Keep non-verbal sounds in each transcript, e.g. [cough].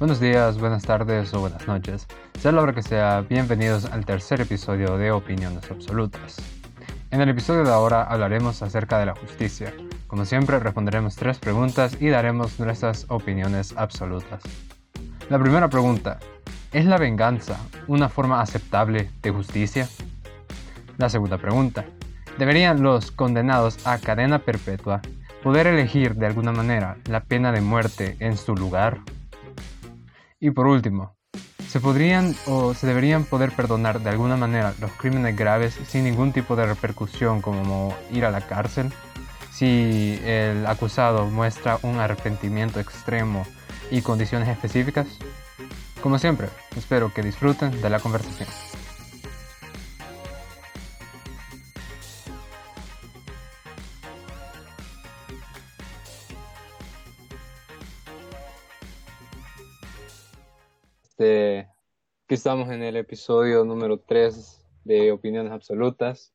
Buenos días, buenas tardes o buenas noches. Sea la que sea, bienvenidos al tercer episodio de Opiniones Absolutas. En el episodio de ahora hablaremos acerca de la justicia. Como siempre, responderemos tres preguntas y daremos nuestras opiniones absolutas. La primera pregunta, ¿es la venganza una forma aceptable de justicia? La segunda pregunta, ¿deberían los condenados a cadena perpetua poder elegir de alguna manera la pena de muerte en su lugar? Y por último, ¿se podrían o se deberían poder perdonar de alguna manera los crímenes graves sin ningún tipo de repercusión como ir a la cárcel? Si el acusado muestra un arrepentimiento extremo y condiciones específicas? Como siempre, espero que disfruten de la conversación. Este, aquí estamos en el episodio número 3 de Opiniones Absolutas.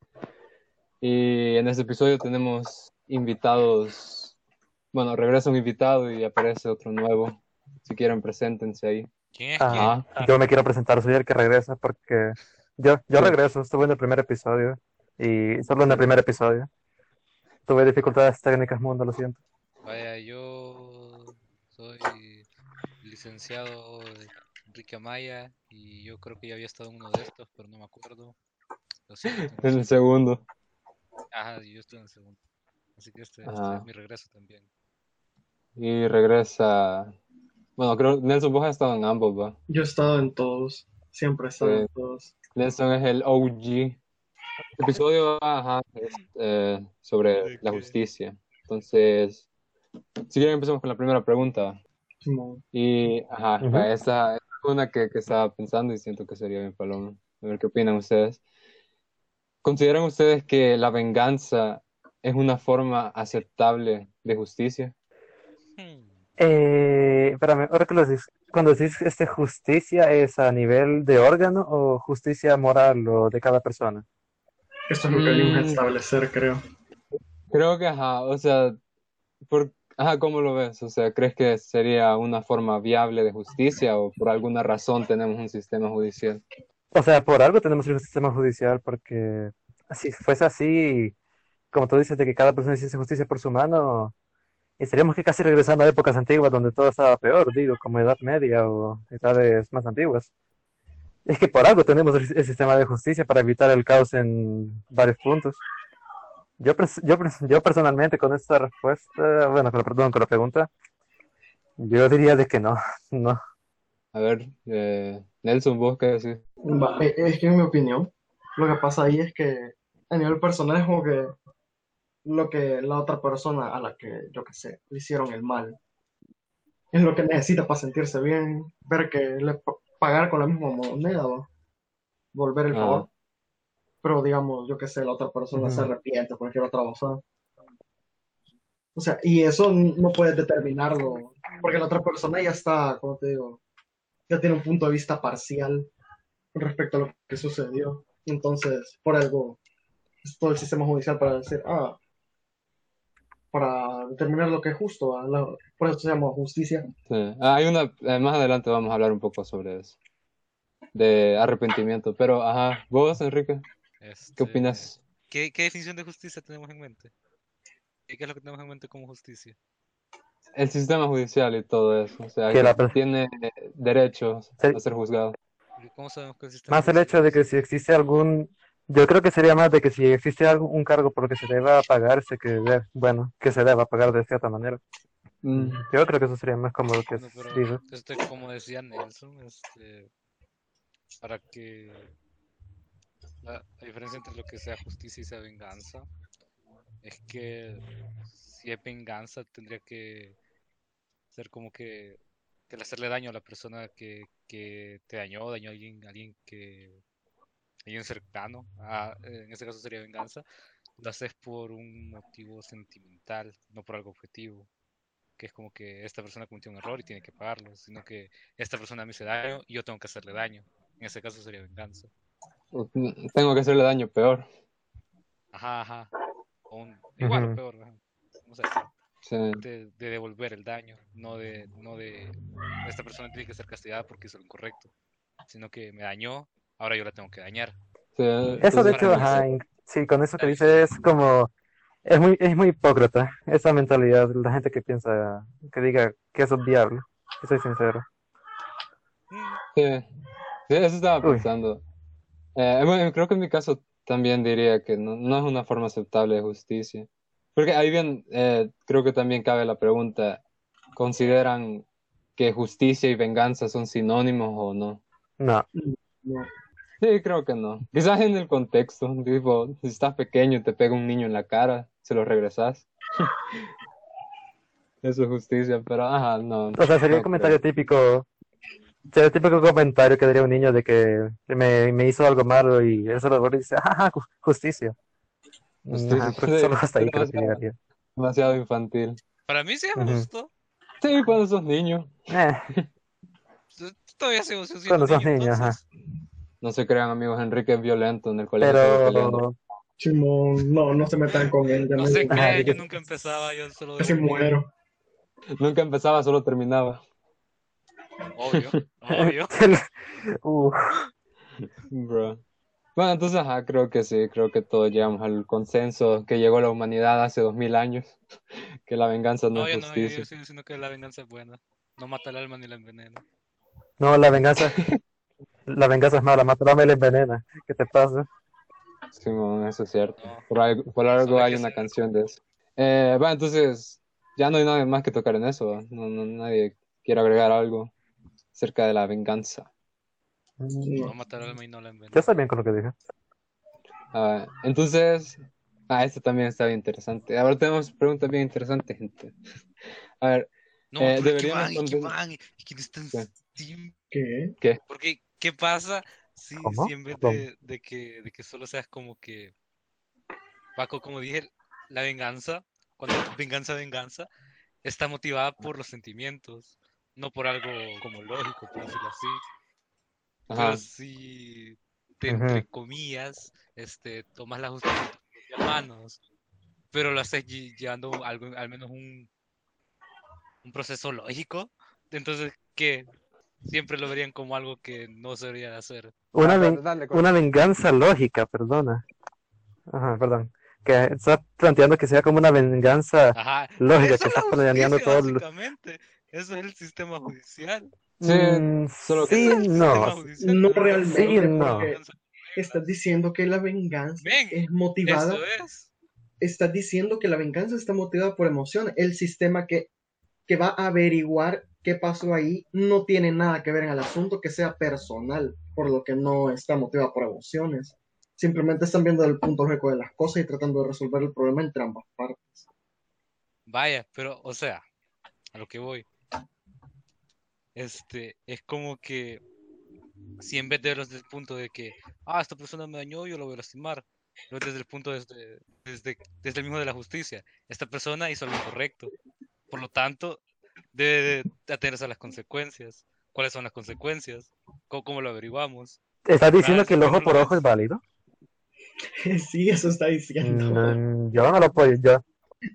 Y en este episodio tenemos invitados. Bueno, regresa un invitado y aparece otro nuevo. Si quieren, preséntense ahí. ¿Quién es Ajá. Yo me quiero presentar, soy el que regresa porque yo, yo regreso, estuve en el primer episodio y solo en el primer episodio. Tuve dificultades técnicas, mundo, lo siento. Vaya, yo soy licenciado Amaya y yo creo que ya había estado en uno de estos, pero no me acuerdo. Siento, [laughs] En el segundo. Ajá, yo estoy en el segundo. Así que este, este es mi regreso también. Y regresa. Bueno, creo Nelson vos has estado en ambos, ¿va? Yo he estado en todos, siempre he estado Sí. en todos. Nelson es el OG. Episodio ajá, es, eh, sobre la justicia. Entonces, si quieren empezamos con la primera pregunta. Y, ajá, Ujú. esa es una que, que estaba pensando y siento que sería bien paloma. A ver qué opinan ustedes. ¿Consideran ustedes que la venganza es una forma aceptable de justicia? Eh, espérame, ahora que lo decís, cuando decís este, justicia, ¿es a nivel de órgano o justicia moral o de cada persona? Esto es lo que venimos a Mm. establecer, creo. Creo que, ajá, o sea, por, ajá, ¿cómo lo ves? O sea, ¿crees que sería una forma viable de justicia o por alguna razón tenemos un sistema judicial? O sea, por algo tenemos el sistema judicial, porque si fuese así, como tú dices, de que cada persona hiciese justicia por su mano, estaríamos que casi regresando a épocas antiguas donde todo estaba peor, digo, como Edad Media o edades más antiguas. Es que por algo tenemos el sistema de justicia para evitar el caos en varios puntos. Yo, yo, yo personalmente con esta respuesta, bueno, con la, perdón, con la pregunta, yo diría de que no, [laughs] no. A ver, eh, Nelson, ¿vos qué decís? Eh, es que en mi opinión, lo que pasa ahí es que a nivel personal es como que lo que la otra persona a la que, yo qué sé, le hicieron el mal, es lo que necesita para sentirse bien, ver que le pa- pagar con la misma moneda, ¿va? volver el Ajá. favor. Pero digamos, yo qué sé, la otra persona se arrepiente, cualquier otra cosa. O sea, y eso no puedes determinarlo, porque la otra persona ya está, como te digo, ya tiene un punto de vista parcial respecto a lo que sucedió. Entonces, por algo, es todo el sistema judicial para decir, ah, para determinar lo que es justo, por eso se llama justicia. Sí. Ah, hay una, eh, más adelante vamos a hablar un poco sobre eso, de arrepentimiento, pero, ajá, vos, Enrique, ¿qué este, opinas? ¿Qué, qué definición de justicia tenemos en mente? ¿Qué qué es lo que tenemos en mente como justicia? El sistema judicial y todo eso, o sea, Que que la tiene derechos a ser juzgado. ¿Cómo sabemos que el sistema Más el hecho de que si existe algún, yo creo que sería más de que si existe algún cargo por lo que se deba pagarse, que de- bueno, que se deba pagar de cierta manera. Mm, Yo creo que eso sería más como lo que No, pero dice. este, como decía Nelson, este, para que la, diferencia entre lo que sea justicia y sea venganza es que si es venganza tendría que ser como que, que hacerle daño a la persona que, que te dañó, dañó a alguien, alguien que alguien cercano, a- en este caso sería venganza, lo haces por un motivo sentimental, no por algo objetivo que es como que esta persona cometió un error y tiene que pagarlo, sino que esta persona me hizo daño y yo tengo que hacerle daño. En ese caso sería venganza. Tengo que hacerle daño peor. Ajá, ajá. O un- igual o peor. ajá. No sé. Sí. de, de devolver el daño, no de, no de esta persona tiene que ser castigada porque hizo lo incorrecto, sino que me dañó, ahora yo la tengo que dañar. Sí, Eso de hecho, ajá, sí, con eso que dices es como, es muy, es muy hipócrita esa mentalidad, la gente que piensa, que diga que es obviable, que soy sincero. Mm, Sí, sí, eso estaba Uy. Eh, bueno, creo que en mi caso también diría que no, no es una forma aceptable de justicia. Porque ahí bien, eh, creo que también cabe la pregunta, ¿consideran que justicia y venganza son sinónimos o no? No, No. Sí, creo que no. Quizás en el contexto, tipo, si estás pequeño y te pega un niño en la cara, se lo regresas. [laughs] Eso es justicia, pero ajá, no. o sea, sería no el comentario creo. típico, el típico comentario que diría un niño de que me, me hizo algo malo y él solo y dice, ju- justicia. Justicia, Ajá, solo hasta ahí creo que demasiado. llegaría. Demasiado infantil. Para mí sí es Ujú. justo. Sí, cuando sos niño. Eh, Todavía sigo siendo Cuando sos niño, ajá. No se crean, amigos. Enrique es violento en el colegio. pero Simón, no, no se metan con él, ya No no se crean, de yo nunca empezaba, yo solo casi muero. Nunca empezaba, solo terminaba. Obvio, [laughs] obvio. [laughs] Uf, Bro. Bueno, entonces, ajá, creo que sí. Creo que todos llegamos al consenso que llegó la humanidad hace dos mil años. [laughs] Que la venganza no No, es yo no, yo, justicia. yo sigo diciendo que la venganza es buena. No mata el alma ni la envenena. no, la venganza, la venganza es mala, matarme y la envenena. ¿Qué te pasa? Simón, eso es cierto. No. Por algo, por algo hay una canción de eso. Eh, bueno, entonces, ya no hay nada más que tocar en eso. No, no, nadie quiere agregar algo acerca de la venganza. No No. mata el alma y no la envenena. Yo estoy bien con lo que dije. Ah, entonces, ah, esto también está bien interesante. Ahora tenemos preguntas bien interesantes, gente. [laughs] A ver, No, Eh, deberíamos van, y que conven- van, y que no están ¿Qué? Steam. ¿Qué? Porque, ¿qué pasa si, si en vez de, de que, de que solo seas como que, Paco, como dije, la venganza, cuando venganza, venganza, está motivada por los sentimientos, no por algo como lógico, por decirlo así. ajá, Pero si te, entre comillas, este, tomas la justicia en tus manos, pero lo haces lle- llevando algo, al menos un, un proceso lógico, entonces, ¿qué? Siempre lo verían como algo que no se debería de hacer. Una, Ah, ven- dale, dale, corta. una venganza lógica, perdona. Ajá, perdón. Que estás planteando que sea como una venganza Ajá. lógica, Eso que estás planeando todo. básicamente. Eso es el sistema judicial. Sí, Mm, solo que- sí, Ese es el sistema no. judicial. No realmente, Sí, no. estás diciendo que la venganza Ven, es motivada, es. estás diciendo que la venganza está motivada por emociones. El sistema que, que va a averiguar qué pasó ahí no tiene nada que ver en el asunto que sea personal, por lo que no está motivada por emociones. Simplemente están viendo el punto lógico de las cosas y tratando de resolver el problema entre ambas partes. Vaya, pero, o sea, a lo que voy. Este, es como que si en vez de verlos desde el punto de que, ah, esta persona me dañó, yo lo voy a lastimar, pero desde el punto desde, desde, desde el mismo de la justicia, esta persona hizo algo incorrecto. Por lo tanto, debe de atenerse a las consecuencias. ¿Cuáles son las consecuencias? ¿Cómo, cómo lo averiguamos? ¿Estás diciendo Ah, que el ojo por lo ojo es. válido? [laughs] Sí, eso está diciendo. Mm, yo no lo apoyo, yo,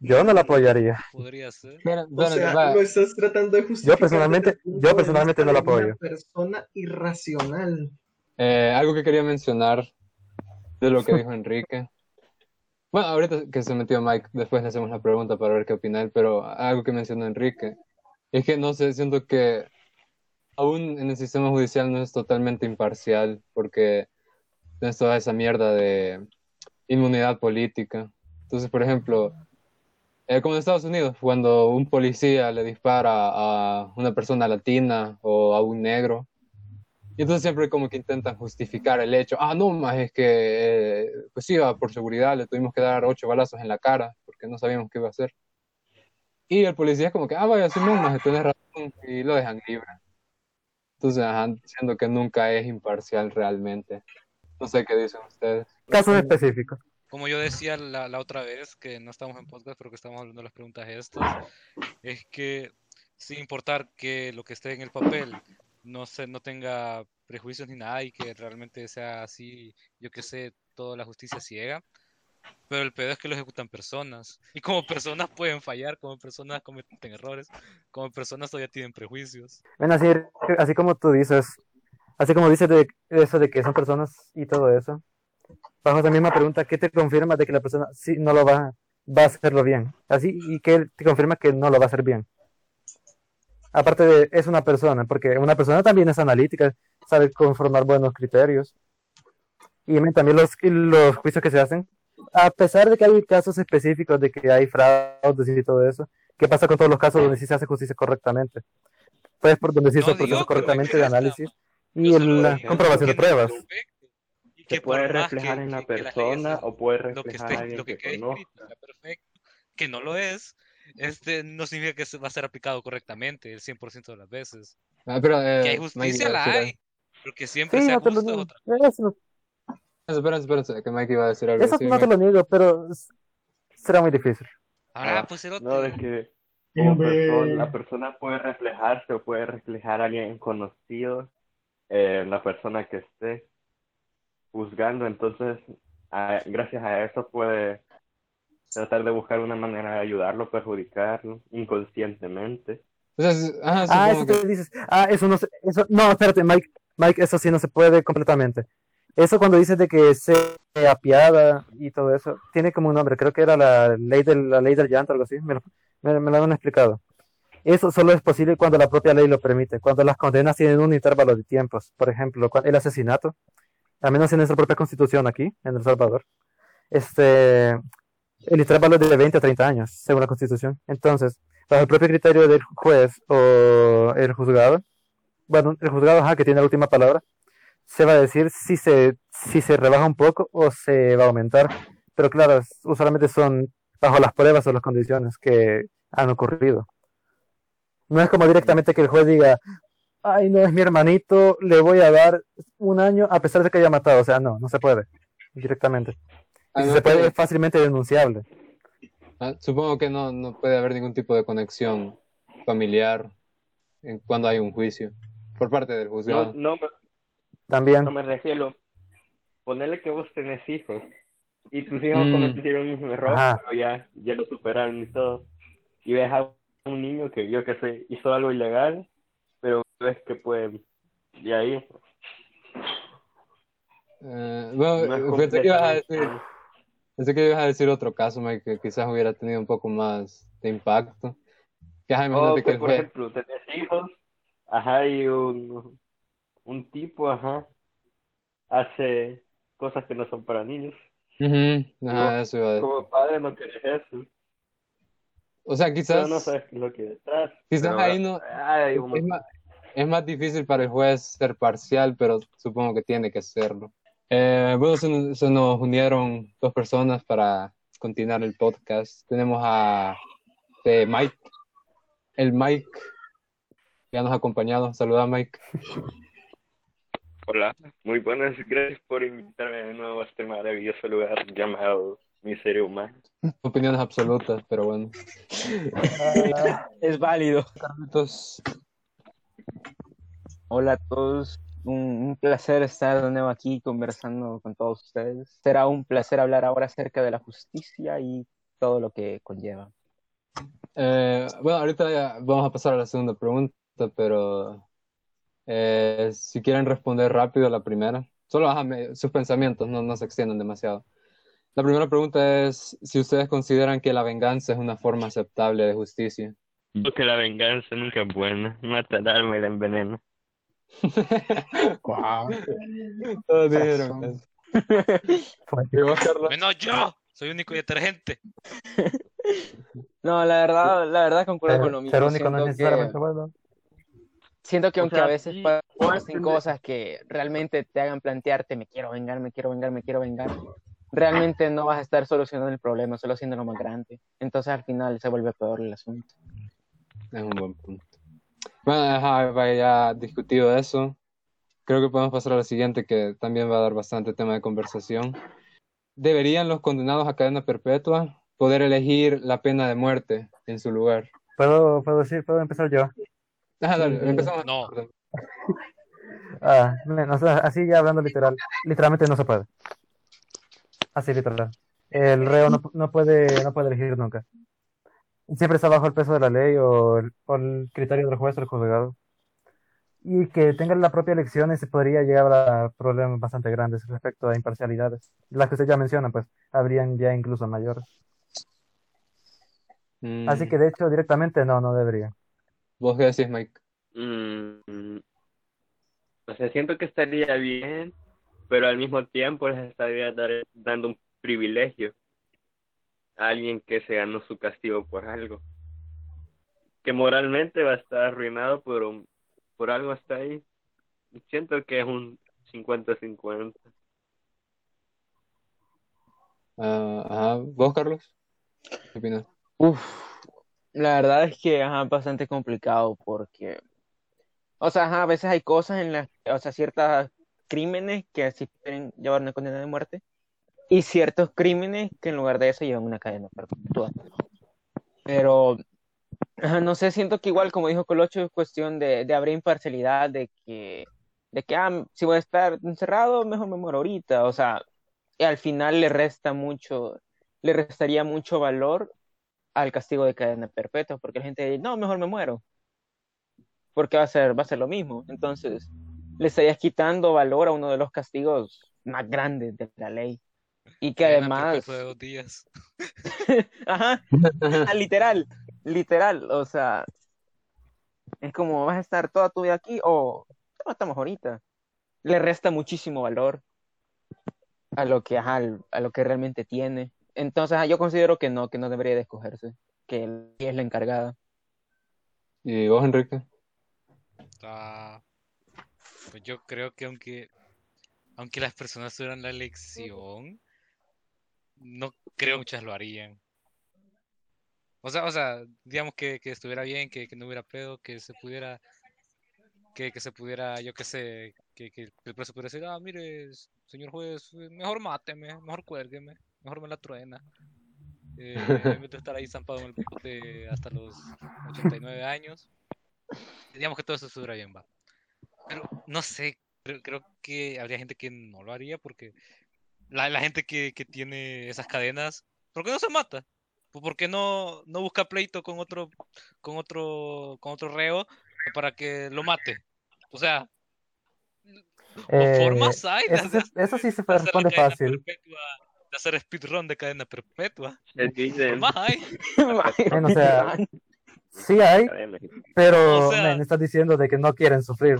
yo no lo apoyaría. Podría ser. Mira, O bueno, sea, va, lo estás tratando de justificar. personalmente- el punto yo personalmente no lo de una apoyo. persona irracional. eh, algo que quería mencionar de lo que dijo [laughs] Enrique. Bueno, ahorita que se metió Mike, después le hacemos la pregunta para ver qué opina él, pero algo que mencionó Enrique es que no sé, siento que aún en el sistema judicial no es totalmente imparcial porque tienes toda esa mierda de inmunidad política. Entonces, por ejemplo, eh, como en Estados Unidos, cuando un policía le dispara a una persona latina o a un negro, y entonces siempre como que intentan justificar el hecho. Ah, no, más es que, eh, pues sí, por seguridad le tuvimos que dar ocho balazos en la cara porque no sabíamos qué iba a hacer. Y el policía es como que, ah, vaya, Simón, más tenés razón, y lo dejan libre. Entonces, ajá, siendo que nunca es imparcial realmente. No sé qué dicen ustedes. Casos específicos. Como yo decía la, la otra vez, que no estamos en podcast, pero que estamos hablando de las preguntas estas, es que sin importar que lo que esté en el papel no se, no tenga prejuicios ni nada y que realmente sea así, yo que sé, toda la justicia ciega, Pero el pedo es que lo ejecutan personas. Y como personas pueden fallar, como personas cometen errores, como personas todavía tienen prejuicios. Bueno, así, así como tú dices, así como dices de eso de que son personas y todo eso, bajo esa misma pregunta, ¿qué te confirma de que la persona sí no lo va, va a hacerlo bien? Así, y qué te confirma que no lo va a hacer bien. Aparte de, es una persona, porque una persona también es analítica, sabe conformar buenos criterios. Y también los, los juicios que se hacen, a pesar de que hay casos específicos de que hay fraudes y todo eso, ¿qué pasa con todos los casos donde sí se hace justicia correctamente? Pues por donde sí No se procesa que correctamente de análisis y la comprobación de no pruebas. Se que puede reflejar que- en la que- que persona sea- o puede lo que reflejar esté, a alguien lo que que quede escrito perfecto, que no lo es, este no significa que se va a ser aplicado correctamente el 100% de las veces. Ah, pero, eh, Que hay Mike justicia, a la hay, pero que siempre Sí, sea no te lo otra. Eso, Espérense, espérense, que Mike iba a decir algo. eso Sí, no te Mike. lo niego, pero será muy difícil. Ahora, Ah, pues el No, de otro. que como persona, la persona puede reflejarse o puede reflejar a alguien conocido eh, en la persona que esté juzgando. Entonces, a- gracias a eso puede tratar de buscar una manera de ayudarlo, perjudicarlo inconscientemente. Ah, eso que- te dices. Ah, eso no se, eso, no, espérate, Mike, Mike, eso sí no se puede completamente. Eso cuando dices de que se apiada y todo eso, tiene como un nombre, creo que era la ley del, la ley del llanto, algo así, me lo, me, me lo han explicado. Eso solo es posible cuando la propia ley lo permite, cuando las condenas tienen un intervalo de tiempos. Por ejemplo, el asesinato, al menos en nuestra propia constitución aquí, en El Salvador, este, el intervalo de 20 a 30 años, según la constitución. Entonces, bajo el propio criterio del juez o el juzgado, bueno, el juzgado, que tiene la última palabra, se va a decir si se, si se rebaja un poco o se va a aumentar. Pero claro, usualmente son bajo las pruebas o las condiciones que han ocurrido. No es como directamente que el juez diga, ay, no es mi hermanito, le voy a dar un año a pesar de que haya matado. O sea, no, no se puede directamente. Y si Además se puede, es fácilmente denunciable. ah, supongo que no, no puede haber ningún tipo de conexión familiar en cuando hay un juicio por parte del No, juzgado. no, me- También. no me refiero. Ponerle que vos tenés hijos y tus hijos Mm. cometieron un error, Ajá. pero ya, ya lo superaron y todo. Y ves a un niño que yo que sé, hizo algo ilegal, pero ves que puede, y ahí, Eh, bueno, no pensé que ibas a decir, pensé que ibas a decir otro caso, Mike, que quizás hubiera tenido un poco más de impacto. Que, ajá, O imagínate que que, por juez- ejemplo, tenés hijos, ajá, y un, un tipo, ajá, hace cosas que no son para niños. Ujú, ajá, eso iba a decir. Como padre no querés eso, O sea, pero quizás, no sabes lo que detrás. quizás pero, ahí no, hay un es más, es más difícil para el juez ser parcial, pero supongo que tiene que serlo. Eh, bueno, se, nos- se nos unieron dos personas para continuar el podcast. Tenemos a eh, Mike, el Mike, ya nos ha acompañado. Saluda, Mike. Hola, muy buenas, gracias por invitarme de nuevo a este maravilloso lugar llamado Miseria Humana. Opiniones absolutas, pero bueno. Es válido. Carlitos, Hola a todos. Un, placer estar de nuevo aquí conversando con todos ustedes. Será un placer hablar ahora acerca de la justicia y todo lo que conlleva. Eh, bueno, ahorita ya vamos a pasar a la segunda pregunta, pero eh, si quieren responder rápido a la primera, solo ajá, me- sus pensamientos, no, no se extiendan demasiado. La primera pregunta es si ustedes consideran que la venganza es una forma aceptable de justicia. Porque la venganza nunca es buena, mata al alma y la envenena. [laughs] Wow. Todos yo, soy único y detergente. [laughs] No, la verdad, la verdad concuerdo con lo mismo. ser único no es Siento necesariamente que, bueno. siento que O aunque sea, a veces pasen cosas que realmente te hagan plantearte, me quiero vengar, me quiero vengar, me quiero vengar, realmente no vas a estar solucionando el problema, solo haciéndolo más grande. Entonces al final se vuelve peor el asunto. Es un buen punto. Bueno, ajá, ya discutido eso. Creo que podemos pasar a la siguiente, que también va a dar bastante tema de conversación. ¿Deberían los condenados a cadena perpetua poder elegir la pena de muerte en su lugar? ¿Puedo, puedo decir, puedo empezar yo? Ajá, dale, empezamos. No. [laughs] Ah, men, o sea, así ya hablando literal, literalmente no se puede. Así literal. el reo no, no puede, no puede elegir nunca. Siempre está bajo el peso de la ley o el, o el criterio del juez o el juzgado. Y que tengan la propia elección se podría llegar a problemas bastante grandes respecto a imparcialidades. Las que usted ya menciona, pues, habrían ya incluso mayores. Así que de hecho, directamente no, no debería. ¿Vos qué decís, Mike? Mm, o sea, siento que estaría bien, pero al mismo tiempo les estaría dar- dando un privilegio a alguien que se ganó su castigo por algo. Que moralmente va a estar arruinado, pero por algo está ahí. Siento que es un 50-50. Ah, ajá. ¿Vos, Carlos? ¿Qué opinas? Uf, la verdad es que ajá, es bastante complicado porque, o sea, ajá, a veces hay cosas en las, o sea, ciertos crímenes que sí pueden llevar una condena de muerte y ciertos crímenes que en lugar de eso llevan una cadena perpetua. Pero, no sé, siento que igual, como dijo Colocho, es cuestión de, de haber imparcialidad, de que, de que, ah, si voy a estar encerrado, mejor me muero ahorita. O sea, al final le resta mucho, le restaría mucho valor al castigo de cadena perpetua, porque la gente dice, no, mejor me muero, porque va a ser, va a ser lo mismo. Entonces, le estarías quitando valor a uno de los castigos más grandes de la ley. Y que además, de dos días. [laughs] ajá, ah, literal, literal, o sea, es como vas a estar toda tu vida aquí o te matamos ahorita. Le resta muchísimo valor a lo que, ajá, a lo que realmente tiene. Entonces, ajá, yo considero que no, que no debería de escogerse, que él es la encargada. ¿Y vos, Enrique? Ah, pues yo creo que aunque, aunque las personas tuvieran la elección, no creo muchas lo harían. O sea, o sea, digamos que, que estuviera bien, que, que no hubiera pedo, que se pudiera, que, que se pudiera, yo qué sé, que, que el preso pudiera decir, ah, mire, señor juez, mejor máteme, mejor cuélgueme, mejor me la truena. Eh, en estar ahí zampado en el bote hasta los 89 años. Digamos que todo eso estuviera bien, va. Pero no sé, creo, creo que habría gente que no lo haría porque la, la gente que, que tiene esas cadenas, ¿por qué no se mata? Pues, ¿Por qué no, no busca pleito con otro, con otro, con otro reo para que lo mate? O sea, Eh, formas hay eso, de se- [laughs] eso sí se responde fácil. perpetua, de hacer speedrun de cadena perpetua. Formas hay. [laughs] Bueno, o sea, sí hay, pero O sea- men, estás diciendo de que no quieren sufrir.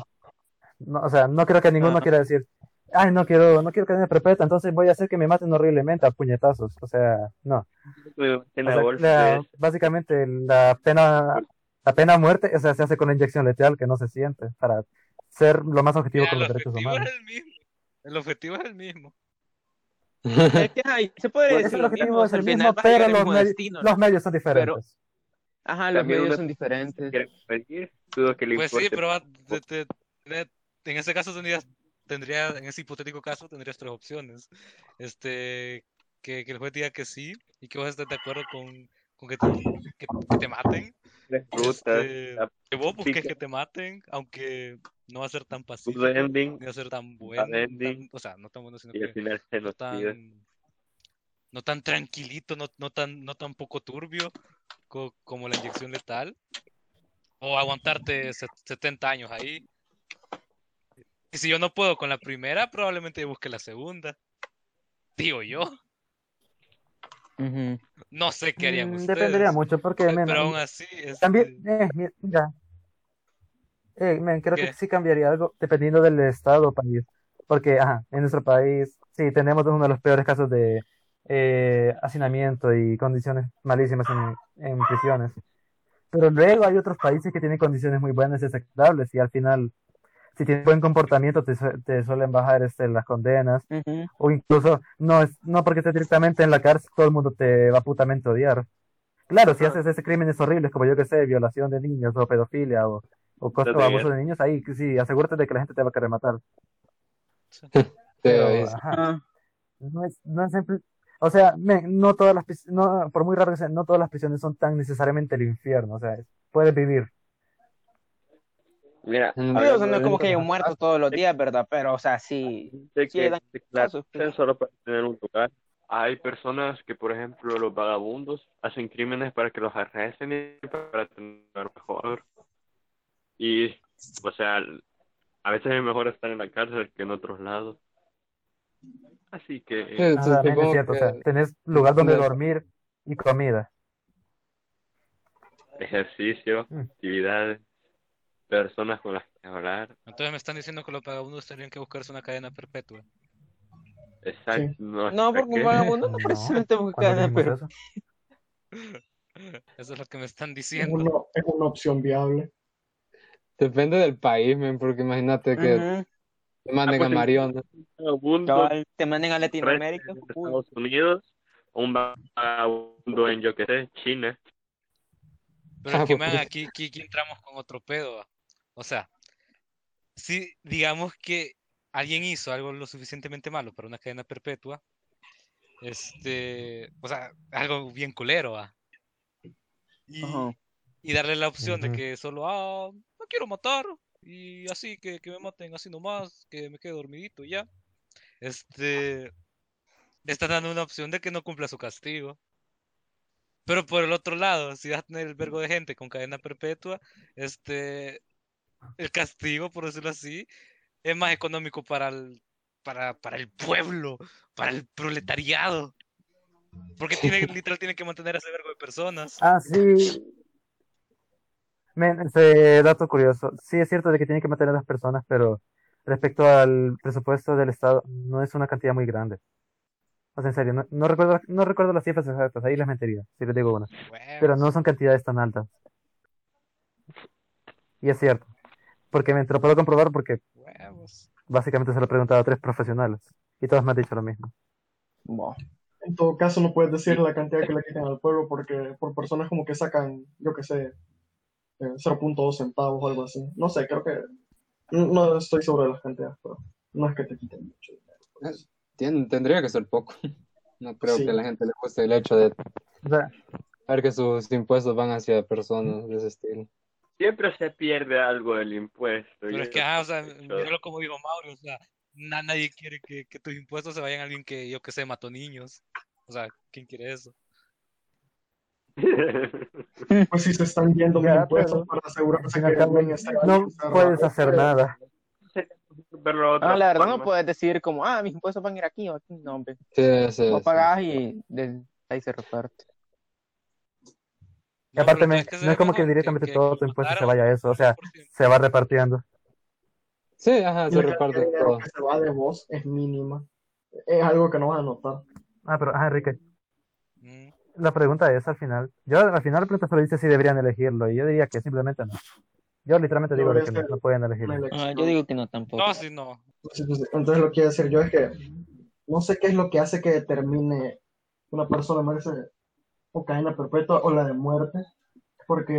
No, o sea, no creo que ninguno Ajá. quiera decir, ay, no quiero, no quiero cadena perpetua, entonces voy a hacer que me maten horriblemente a puñetazos. O sea, no. Me O sea, la- básicamente la pena, la pena muerte, o sea, se hace con la inyección letal que no se siente para ser lo más objetivo con los derechos es humanos. el mismo. El objetivo es el mismo. [laughs] Es que, ay, se puede Pues decir el objetivo mismo, es el mismo, pero los, medi- destino, los ¿no? medios son diferentes. Ajá, los medios son diferentes. que le Pues sí, pero va- te- te- te- en ese caso tendrías, tendría, en ese hipotético caso tendrías tres opciones. Este, que, que el juez diga que sí y que vos estés de acuerdo con, con que, te, que, que te maten. Este, que vos busques que te maten, aunque no va a ser tan pacífico, ending ni va a ser tan bueno, tan- o sea, no tan bueno, sino que final se no tan, no tan tranquilito, no, no tan, no tan poco turbio co- como la inyección letal. O aguantarte se- 70 años ahí. Y si yo no puedo con la primera, probablemente busque la segunda. Digo yo. No sé qué harían Mm, ustedes. dependería mucho porque, men, Pero aún así, este, También, eh, mi- mira, eh, men, creo que sí cambiaría algo dependiendo del estado o país. Porque, ajá, en nuestro país, sí, tenemos uno de los peores casos de eh, hacinamiento y condiciones malísimas en, en prisiones. Pero luego hay otros países que tienen condiciones muy buenas y aceptables y al final, si tienes buen comportamiento, te, te suelen bajar este, las condenas. O incluso, no, es, no porque estés directamente en la cárcel, todo el mundo te va a putamente odiar. Claro, si haces ese crímenes horribles, como yo que sé, violación de niños o pedofilia o, o, cosas- o Entonces, abuso de niños, ahí sí, asegúrate de que la gente te va a querer matar. Pero, [laughs] ajá, Ah, no es, no es siempre- o sea, no todas las, no, por muy raro que sea, no todas las prisiones son tan necesariamente el infierno, o sea, puedes vivir. Mira, sí, o sea, no es como que hay un muerto todos los días, ¿verdad? Pero, o sea, sí, de sí que dan declarar casos, pero- solo para tener un lugar, hay personas que, por ejemplo, los vagabundos hacen crímenes para que los arresten y para tener mejor. Y, o sea, a veces es mejor estar en la cárcel que en otros lados. Así que, Sí, Ah, también es cierto, o sea, tenés lugar donde de- dormir y comida. ejercicio, Mm. actividades, personas con las que hablar. Entonces me están diciendo que los vagabundos tendrían que buscarse una cadena perpetua. Exacto. No, No, porque un vagabundo no [laughs] No, precisamente busca ¿Cuándo cadena perpetua. eso? Es lo que me están Es diciendo. una, es una opción viable. depende del país, men, porque imagínate que Ujú. te manden Ah, a pues, Mariona. Cabal, te manden a Latinoamérica. Estados Unidos, o un vagabundo en, yo qué sé, China. Pero Ah, es que, pues, man, pues. aquí, aquí, aquí entramos con otro pedo. O sea, si digamos que alguien hizo algo lo suficientemente malo para una cadena perpetua, este, o sea, algo bien culero, ¿va? Y, darle la opción de que solo, ah, no quiero matar, y así, que, que me maten así nomás, que me quede dormidito y ya. Este, le están dando una opción de que no cumpla su castigo. Pero por el otro lado, si vas a tener el vergo de gente con cadena perpetua, este, el castigo, por decirlo así, es más económico para el, para, para el pueblo, para el proletariado. Porque tiene, [laughs] literal tiene que mantener a ese vergo de personas. Ah, sí. Men, ese dato curioso. Sí, es cierto de que tiene que mantener a las personas, pero respecto al presupuesto del Estado, no es una cantidad muy grande. O sea, en serio, no, no recuerdo, no recuerdo las cifras exactas, ahí les mentiría, si les digo una. Pero no son cantidades tan altas. Y es cierto. Porque me lo puedo comprobar porque huevos. básicamente se lo he preguntado a tres profesionales y todos me han dicho lo mismo. Buah. En todo caso, no puedes decir la cantidad que le quitan al pueblo porque por personas como que sacan, yo qué sé, eh, 0.2 centavos o algo así. No sé, creo que. No no estoy seguro de las cantidades, pero no es que te quiten mucho dinero. pues. Tien- tendría que ser poco. [laughs] No creo Sí. que a la gente le guste el hecho de O sea, ver que sus impuestos van hacia personas de ese estilo. Siempre se pierde algo del impuesto. Pero es que, ah, o sea, míralo como dijo Mauro, o sea, na- nadie quiere que, que tus impuestos se vayan a alguien que, yo que sé, mató niños. O sea, ¿quién quiere eso? [laughs] Pues si se están yendo mis Ya, impuestos pero- para asegurarse que alguien está no puedes hacer nada. Otra Ah, la verdad no puedes decir como, ah, mis impuestos van a ir aquí o aquí. No, hombre. Sí, sí, sí. pagás y de ahí se reparte. Y aparte, que no es como que directamente que- todo que tu impuesto se vaya a eso, o sea, 100%. se va repartiendo. Sí, ajá, se reparte todo. que se va de vos es mínima. Es algo que no vas a notar. Ah, pero, ah, Enrique, Mm. la pregunta es al final. Yo al final la pregunta solo dice si deberían elegirlo, y yo diría que simplemente no. Yo literalmente digo que no, no pueden elegirlo. Ah, yo digo que no tampoco. No, sí, no. Sí. Entonces lo que quiero decir yo es que no sé qué es lo que hace que determine una persona merece o cadena perpetua o la de muerte, porque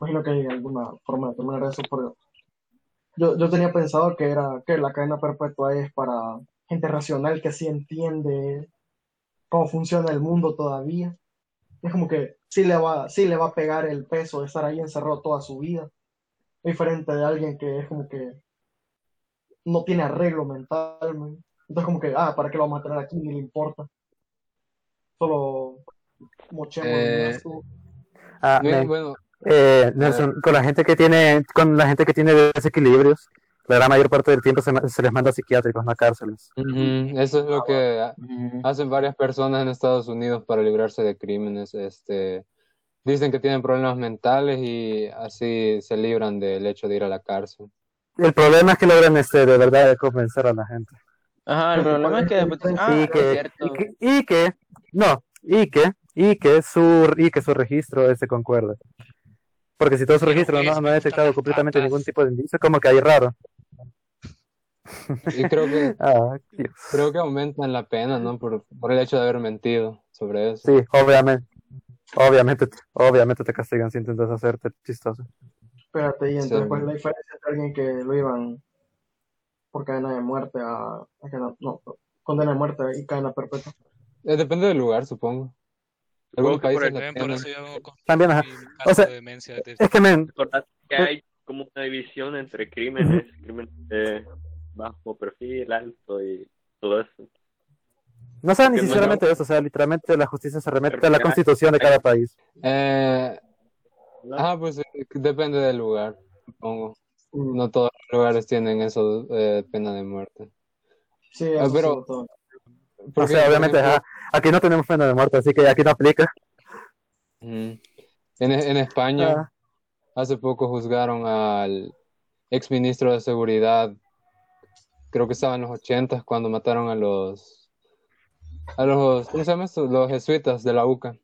imagino que hay alguna forma de determinar eso. Pero yo, yo tenía pensado que era que la cadena perpetua es para gente racional que sí entiende cómo funciona el mundo todavía. Es como que sí le va, sí le va a pegar el peso de estar ahí encerrado toda su vida. Diferente de alguien que es como que no tiene arreglo mental. Entonces como que, ah, ¿para qué lo vamos a tener aquí? Ni le importa. Solo mochemos Eh. Ah, bueno, eh, Nelson, con la gente que tiene, con la gente que tiene desequilibrios, la gran mayor parte del tiempo se, les manda a psiquiátricos, no a cárceles. eso es lo que Ujú. hacen varias personas en Estados Unidos para librarse de crímenes. Este, dicen que tienen problemas mentales y así se libran del hecho de ir a la cárcel. El problema es que logran este, de verdad de convencer a la gente. Ajá, el problema es que después ah, y es que, cierto. y que, y que, no, y que, y que su, y que su registro se concuerde. Porque si todo su registro no, no ha detectado completamente ningún tipo de indicio, como que hay raro. Y creo que, [laughs] Ah, creo que aumentan la pena, ¿no? Por, por el hecho de haber mentido sobre eso. Sí, obviamente. Obviamente, obviamente te castigan si intentas hacerte chistoso. Espérate, y entonces Sí. cuál es la diferencia entre alguien que lo iban por cadena de muerte a, a cadena- no, condena de muerte y cadena perpetua. Eh, depende del lugar, supongo. Algunos por países por tienen. eso yo con También, ajá. O sea, de demencia de- Es que, men, que hay como una división entre crímenes, crímenes de bajo perfil, alto y todo eso. No sea ¿Qué necesariamente eso, o sea, literalmente la justicia se remete Pero a la constitución de cada país. Eh, ah, pues eh, depende del lugar, supongo. Mm, No todos los lugares tienen eso, eh, pena de muerte. Sí, Ah, eso pero- sobre todo. O Porque, sea, obviamente, ejemplo, ajá, aquí no tenemos pena de muerte, así que aquí no aplica. ujú. En, en España, Ah, hace poco juzgaron al exministro de Seguridad, creo que estaba en los ochentas cuando mataron a los, a los, ¿cómo se llama esto? Los jesuitas de la UCA.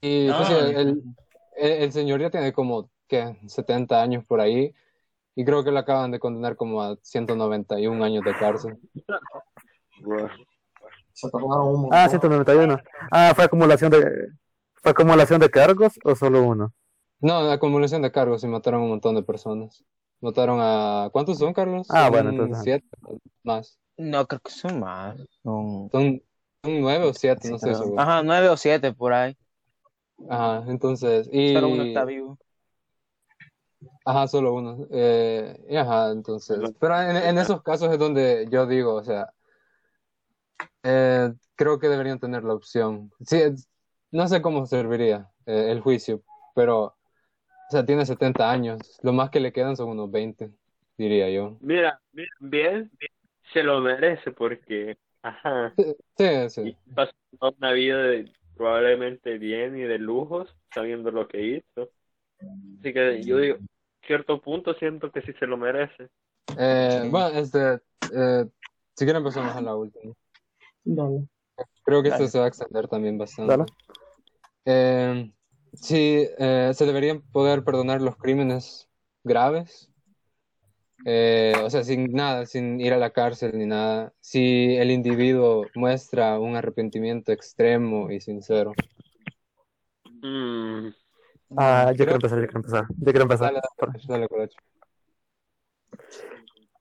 Y pues, Ah. el, el- el señor ya tiene como, ¿qué? 70 años por ahí. Y creo que lo acaban de condenar como a 191 años de cárcel. Bueno, Se tardaron un ah, montón. 191. Ah, ¿fue acumulación de, fue acumulación de cargos o solo uno? No, la acumulación de cargos y mataron a un montón de personas. Mataron a... ¿Cuántos son, Carlos? Ah, Son bueno, entonces, siete más. No, creo que son más. Son... Son, son nueve o siete, sí, no creo. seguro. Ajá, nueve o siete por ahí. Ajá, entonces, y... Solo uno está vivo. Ajá, solo uno. Eh, y ajá, entonces. Pero en, en esos casos es donde yo digo, o sea, eh, creo que deberían tener la opción. Sí, no sé cómo serviría eh, el juicio, pero, o sea, tiene 70 años. Lo más que le quedan son unos 20, diría yo. Mira, bien, bien, se lo merece porque, ajá, Sí, sí. pasó toda una vida de, probablemente bien y de lujos, sabiendo lo que hizo. Así que yo digo, cierto punto siento que sí se lo merece. Eh, bueno, este, eh, si quieren pasamos a la última. Dale. Creo que esto se va a extender también bastante. Dale. Eh, sí, eh, se deberían poder perdonar los crímenes graves. Eh, o sea, sin nada, sin ir a la cárcel ni nada. Si el individuo muestra un arrepentimiento extremo y sincero. Mm, Ah, yo Creo- quiero empezar, yo quiero empezar, yo quiero empezar. Dale, dale.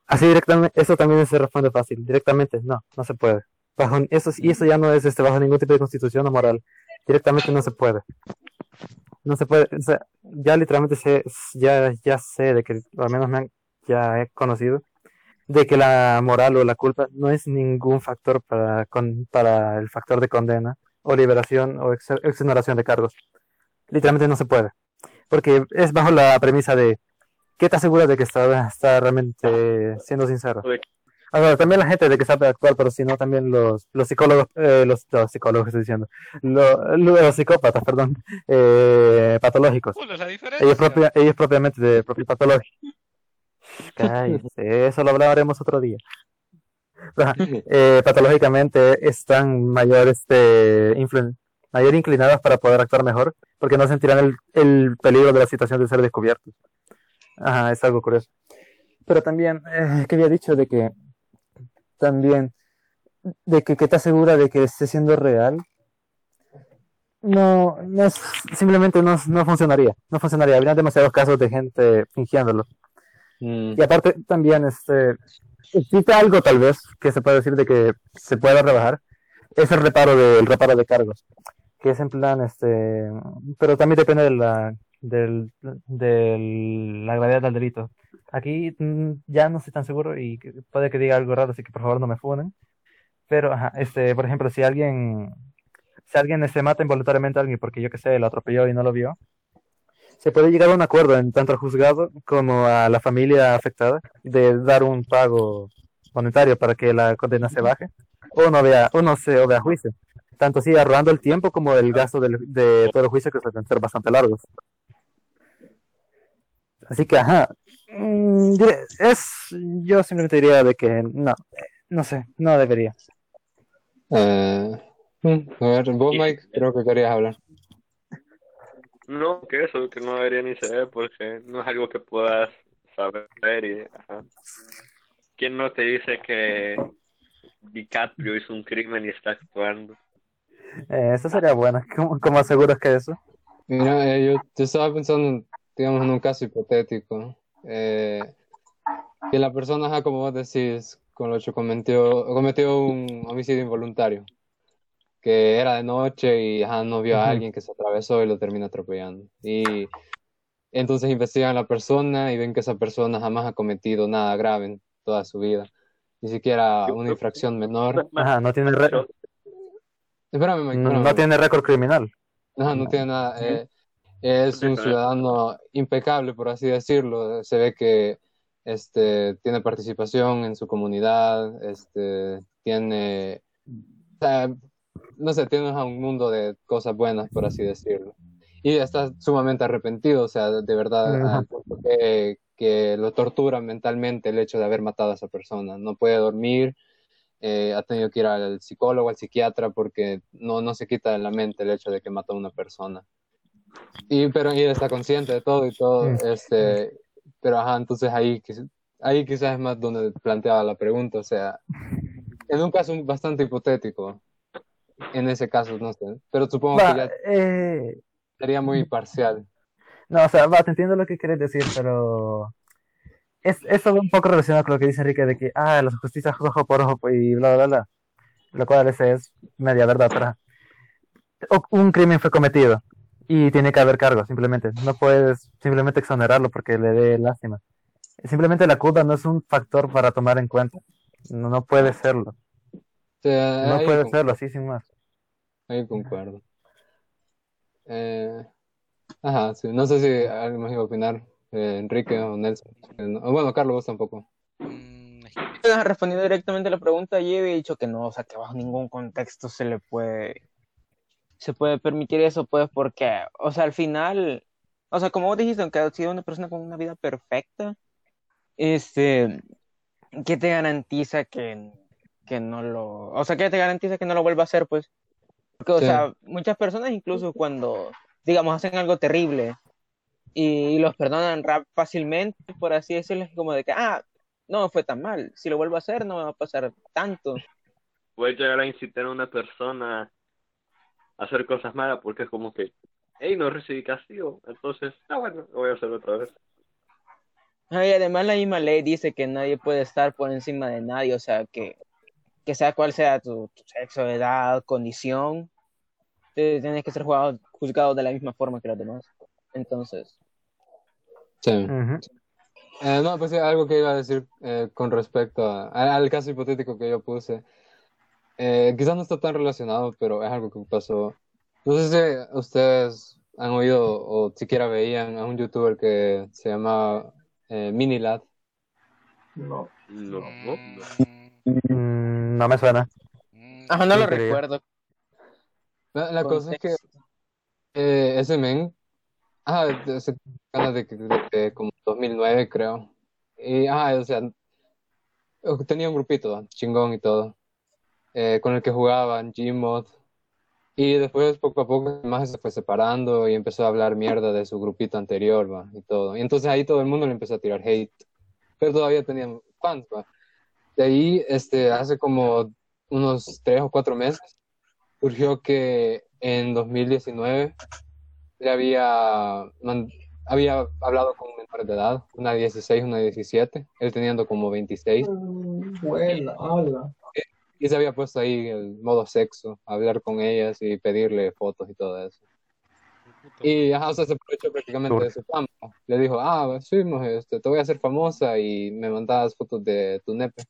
Así directamente, eso también se responde fácil. Directamente, no, no se puede. Bajo, eso, y eso ya no es este, bajo ningún tipo de constitución o moral. Directamente no se puede. No se puede, o sea, ya literalmente sé, ya, ya sé de que, o al menos me han, ya he conocido, de que la moral o la culpa no es ningún factor para, con, para el factor de condena o liberación o ex- exoneración de cargos. Literalmente no se puede. Porque es bajo la premisa de, ¿qué te asegura de que está, está realmente siendo sincero? Ah, bueno, también la gente de que sabe actuar, pero si no, también los, los psicólogos, eh, los, los psicólogos estoy diciendo, lo- los, psicópatas, perdón, eh, patológicos. ¿Cuál es la Ellos, diferencia? propia- ellos propiamente de propio patológico. Cállese, [laughs] eso lo hablaremos otro día. Eh, patológicamente están mayor, este, influen- mayor inclinados para poder actuar mejor, porque no sentirán el, el peligro de la situación de ser descubiertos. Ajá, es algo curioso. Pero también, eh, que había dicho de que, también, de que, que te asegura de que esté siendo real, no, no es, simplemente no, no funcionaría, no funcionaría, habría demasiados casos de gente fingiéndolo. Mm, Y aparte también, este, existe algo tal vez que se puede decir de que se pueda rebajar, es el reparo de, el reparo de cargos, que es en plan, este, pero también depende de la, del, del- la gravedad del delito. Aquí mm, ya no estoy tan seguro y puede que diga algo raro, así que por favor no me funen. Pero, ajá, este, por ejemplo, si alguien, si alguien este, mata involuntariamente a alguien porque yo que sé, lo atropelló y no lo vio, se puede llegar a un acuerdo en tanto al juzgado como a la familia afectada de dar un pago monetario para que la condena se baje o no vea, o no se o vea juicio. Tanto así ahorrando el tiempo como el gasto del- de todo el juicio que suelen ser bastante largos. Así que, ajá, es, yo simplemente diría de que no, no sé, no debería. eh, mm, a ver, vos, Mike, creo que querías hablar. No, que eso, que no debería ni ser, porque no es algo que puedas saber y, ajá. ¿Quién no te dice que DiCaprio hizo un crimen y está actuando? Eh, eso sería bueno. [laughs] ¿Cómo, cómo aseguras que eso? Mira, eh, yo, yo estaba pensando, digamos, en un caso hipotético, eh, que la persona, ajá, como vos decís, con lo que cometió, cometió un homicidio involuntario, que era de noche y ajá, no vio a alguien que se atravesó y lo termina atropellando. Y entonces investigan a la persona y ven que esa persona jamás ha cometido nada grave en toda su vida, ni siquiera una infracción menor. Ajá, no tiene, Espérame, Mike, No, espérame. no tiene récord criminal. No, no tiene nada. eh, es un ciudadano impecable, por así decirlo. Se ve que este, tiene participación en su comunidad, este, tiene, o sea, no sé, tiene un mundo de cosas buenas, por así decirlo. Y está sumamente arrepentido, o sea, de verdad, que lo tortura mentalmente el hecho de haber matado a esa persona. No puede dormir, eh, ha tenido que ir al psicólogo, al psiquiatra, porque no, no se quita de la mente el hecho de que mató a una persona. Y, pero y está consciente de todo y todo, Mm. este, pero ajá, entonces ahí, ahí quizás es más donde planteaba la pregunta, o sea, en un caso bastante hipotético, en ese caso, no sé, pero supongo que ya eh, sería muy parcial. no, o sea, va, te entiendo lo que quieres decir, pero es, eso va un poco relacionado con lo que dice Enrique de que, ah, la justicia es ojo por ojo y bla, bla, bla. Lo cual ese es media verdad, pero un crimen fue cometido y tiene que haber cargo, simplemente. No puedes simplemente exonerarlo porque le dé lástima. Simplemente la culpa no es un factor para tomar en cuenta. No, no puede serlo. O sea, No puede con- serlo, así sin más. ahí concuerdo. Eh, ajá, sí, no sé si alguien más iba a opinar, eh, Enrique o Nelson. Eh, no- Bueno, Carlos, vos tampoco. Mm, Respondiendo directamente a la pregunta, yo había dicho que no, o sea, que bajo ningún contexto se le puede, se puede permitir eso, pues, porque, o sea, al final, o sea, como vos dijiste, aunque ha sido una persona con una vida perfecta, este, ¿qué te garantiza que, que no lo, o sea, qué te garantiza que no lo vuelva a hacer, pues? Porque, o Sí. sea, muchas personas incluso cuando, digamos, hacen algo terrible y los perdonan rap fácilmente, por así decirlo, es como de que, ah, no fue tan mal, si lo vuelvo a hacer no me va a pasar tanto. Puede llegar a incitar a una persona hacer cosas malas porque es como que, hey, no recibí castigo, entonces, ah, bueno, lo voy a hacer otra vez. Ah, Y además la misma ley dice que nadie puede estar por encima de nadie, o sea, que, que sea cual sea tu, tu sexo, edad, condición, te- tienes que ser juzgado, juzgado de la misma forma que los demás. Entonces, Sí. Ujú. Eh, no, pues algo que iba a decir eh, con respecto a- a- al caso hipotético que yo puse. Eh, quizás no está tan relacionado, pero es algo que pasó. No sé si ustedes han oído o siquiera veían a un youtuber que se llama eh, Minilad. No. No, no. Mm, no me suena. ajá, no Sí, lo quería. recuerdo. La, la cosa es que eh, ese men, ah, de- se ganas de, que- de que como 2009 creo. Y, ah, o sea, tenía un grupito chingón y todo, eh, con el que jugaban Gmod. Y después, poco a poco, más se fue separando y empezó a hablar mierda de su grupito anterior, va, y todo. Y entonces ahí todo el mundo le empezó a tirar hate. Pero todavía tenían fans, va. De ahí, este, hace como unos tres o cuatro meses, surgió que en 2019 le había, había hablado con menores de edad, una de 16, una de 17, él teniendo como 26, Buena, habla. Y se había puesto ahí el modo sexo, hablar con ellas y pedirle fotos y todo eso. Y ajá, o sea, se aprovechó prácticamente de su fama. Le dijo, ah, sí, mujer, este, te voy a hacer famosa y me mandabas fotos de tu nepe.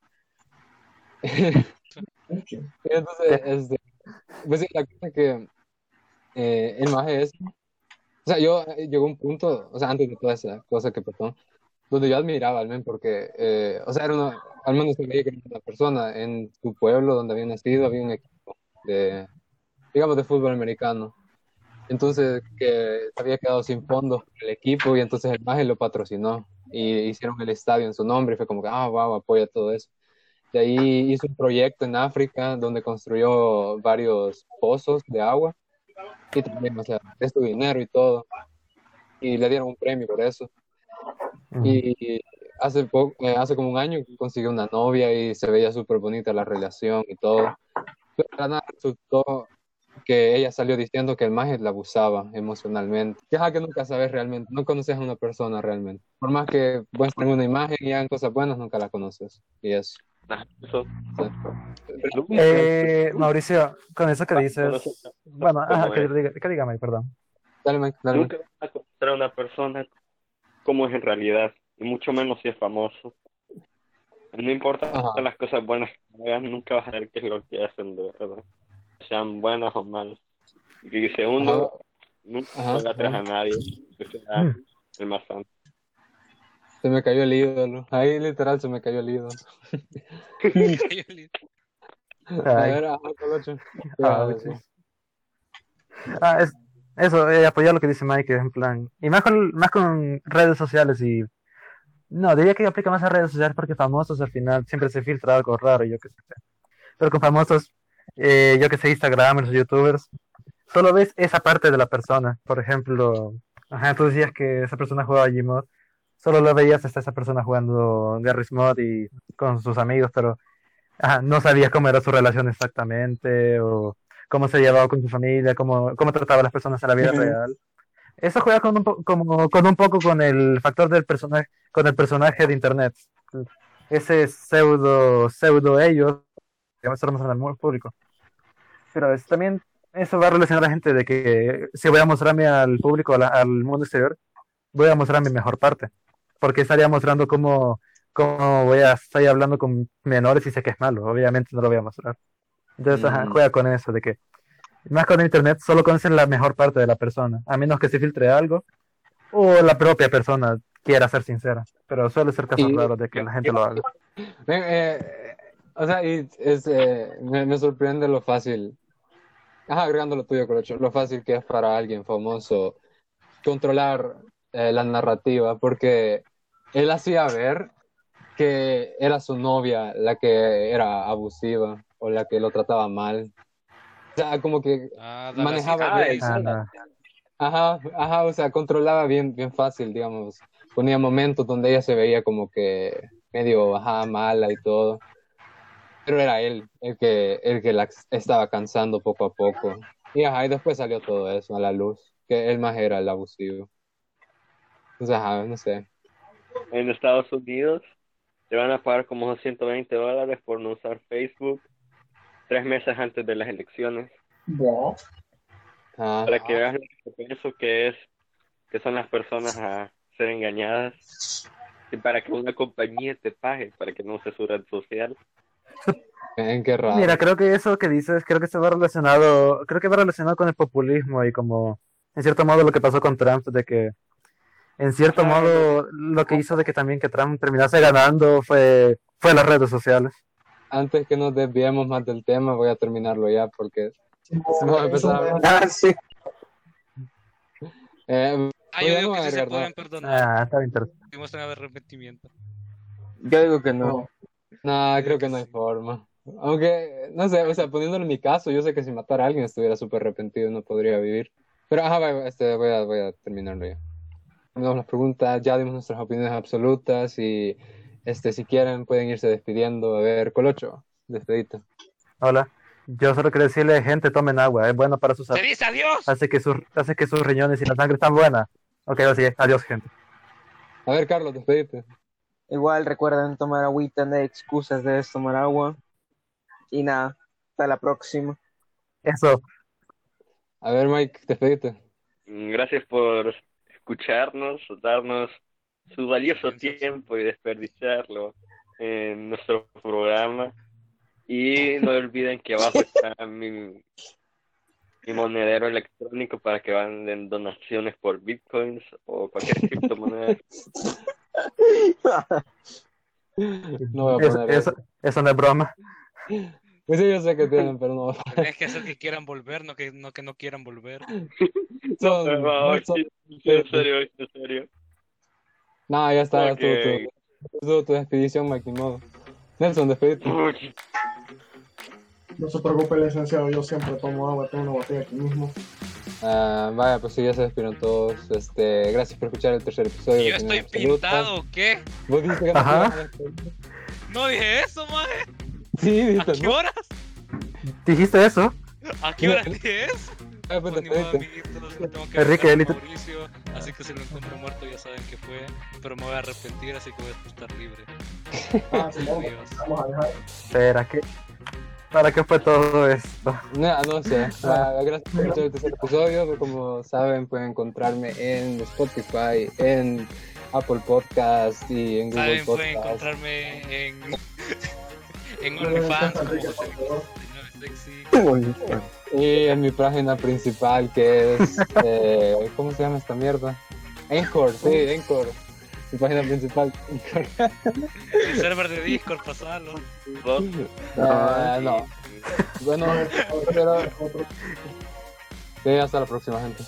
[laughs] Y entonces, este, pues sí, la cosa es que eh, el maje es, o sea, yo eh, llegó un punto, o sea, antes de toda esa cosa que pasó, donde yo admiraba al men porque, eh, o sea, era una, al menos se veía que era una persona en su pueblo donde había nacido, había un equipo de, digamos, de fútbol americano. Entonces, que había quedado sin fondos el equipo y entonces el maje lo patrocinó y hicieron el estadio en su nombre y fue como que, ah, wow, apoya todo eso. De ahí hizo un proyecto en África donde construyó varios pozos de agua y también, o sea, es dinero y todo. Y le dieron un premio por eso. Y hace, po- eh, hace como un año consiguió una novia y se veía súper bonita la relación y todo. Pero nada resultó que ella salió diciendo que el maje la abusaba emocionalmente. Ya que nunca sabes realmente, no conoces a una persona realmente. Por más que muestren una imagen y hagan cosas buenas, nunca la conoces. Y eso. Eh, Mauricio, con eso que dices, Conoces- bueno, ajá, ¿Cómo que, es? diga- que dígame, perdón. Dale, Mike, dale. Nunca vas a conocer a una persona como es en realidad, y mucho menos si es famoso. No importa Ajá. las cosas buenas que hagan, nunca vas a ver qué es lo que hacen de verdad. sean buenas o malas. Y segundo, nunca Ajá. juega atrás a nadie, que sea Mm. el más santo. Se me cayó el ídolo. Ahí literal se me cayó el ídolo. [laughs] A Ay. ver, ajá, Colocho. Ah, sí. Ah, es, eso, eh, apoyar lo que dice Mike, en plan, y más con, más con redes sociales y, no, diría que aplica más a redes sociales porque famosos al final siempre se filtra algo raro, yo que sé. Pero con famosos, eh, yo que sé, Instagramers, YouTubers, solo ves esa parte de la persona. Por ejemplo, ajá, tú decías que esa persona jugaba Gmod, solo lo veías hasta esa persona jugando Garry's Mod y con sus amigos, pero no sabías cómo era su relación exactamente o cómo se llevaba con su familia, cómo, cómo trataba a las personas en la vida real. Eso juega con un, po- como, con un poco con el factor del personaje, con el personaje de internet. Ese pseudo, pseudo ellos, que mostramos en el mu- público. Pero es, también eso va a relacionar a la gente de que si voy a mostrarme al público, la- al mundo exterior, voy a mostrar mi mejor parte. Porque estaría mostrando cómo, cómo voy a estar hablando con menores y sé que es malo. Obviamente no lo voy a mostrar. Entonces, ajá, Mm. juega con eso, de que más con internet solo conocen la mejor parte de la persona, a menos que se filtre algo o la propia persona quiera ser sincera. Pero suele ser casos Y- raros de que la gente lo haga. Ven, eh, o sea, y es, eh, me, me sorprende lo fácil, ajá, agregando lo tuyo, Colocho, lo fácil que es para alguien famoso controlar eh, la narrativa, porque él hacía ver que era su novia la que era abusiva o la que lo trataba mal. O sea, como que Ah, manejaba bien. Ah, no. Ajá, ajá, o sea, controlaba bien, bien fácil, digamos. Ponía momentos donde ella se veía como que medio, ajá, mala y todo. Pero era él el que, el que la estaba cansando poco a poco. Y ajá, y después salió todo eso a la luz, que él más era el abusivo. Entonces, ajá, no sé. En Estados Unidos te van a pagar como 120 dólares por no usar Facebook tres meses antes de las elecciones. Ajá. Para que veas lo que pienso que es, que son las personas a ser engañadas. Y para que una compañía te pague, para que no uses su red social. En qué raro. Mira, creo que eso que dices, creo que se va relacionado, creo que va relacionado con el populismo y como, en cierto modo, lo que pasó con Trump, de que, en cierto Ajá. modo, lo que hizo de que también que Trump terminase ganando fue, fue las redes sociales. Antes que nos desviemos más del tema, voy a terminarlo ya porque Sí, [laughs] No, eso empezar a Ah, sí. eh, Ah, yo digo que sí se pueden perdonar. Ah, está interesante. Si muestran arrepentimiento. Yo digo que no. no. No, creo que no hay forma. Aunque, no sé, o sea, poniéndolo en mi caso, yo sé que si matara a alguien estuviera súper arrepentido, no podría vivir. Pero, ajá, este, voy a, voy a terminarlo ya. Terminamos las preguntas, ya dimos nuestras opiniones absolutas y, este, si quieren pueden irse despidiendo. A ver, Colocho, despedita. Hola. Yo solo quiero decirle, gente, tomen agua, es bueno para sus ¡Se dice adiós! hace que sus hace que sus riñones y la sangre están buenas. Ok, así es. Adiós, gente. A ver, Carlos, despedite. Igual recuerden tomar agüita, no hay excusas de tomar agua. Y nada, hasta la próxima. Eso. A ver, Mike, despedite. Gracias por escucharnos, darnos su valioso tiempo y desperdiciarlo en nuestro programa. Y no [laughs] olviden que abajo está mi, mi monedero electrónico para que manden donaciones por bitcoins o cualquier criptomoneda. [laughs] No voy a Eso, poner eso, eso no es broma. Pues sí, yo sé que tienen, pero no. Tienes que hacer que quieran volver, no que no, que no quieran volver. [laughs] Son, Por favor, son- en serio, en serio. No, ya está, ya Ok. estuvo tu, estuvo tu despedición, Mike, modo. Nelson, despedite. No se preocupe, licenciado. Yo siempre tomo agua. Tengo una botella aquí mismo. Ah, vaya, pues sí, ya se despidieron todos. Este, gracias por escuchar el tercer episodio. ¿Y de yo estoy pintado qué? Vos dijiste que no Ajá. a. No dije eso, maje. Sí, ¿A dijiste, qué ¿no? horas? ¿Dijiste eso? ¿A qué horas dije eso? Ah, pues Pues ni modo, despedite. amiguitos, tengo que Enrique, a. Mauricio, así que si lo encuentro muerto ya saben que fue, pero me voy a arrepentir, así que voy a estar libre. [laughs] Ah, sí, vamos, Adiós. vamos a dejar. Espera, ¿qué? ¿Para qué fue todo esto? No, no sé. [laughs] Ah, gracias por escuchar el tercer episodio. Como saben, pueden encontrarme en Spotify, en Apple Podcast y en Google Saben, pueden Podcast. encontrarme en, [laughs] en OnlyFans como José Sexy. Y en mi página principal que es, [laughs] eh, ¿cómo se llama esta mierda? Encore, sí, Encore. Mi página principal, Encore. El server de Discord, pasalo. Eh, no. Bueno, [laughs] pero... Sí, hasta la próxima, gente.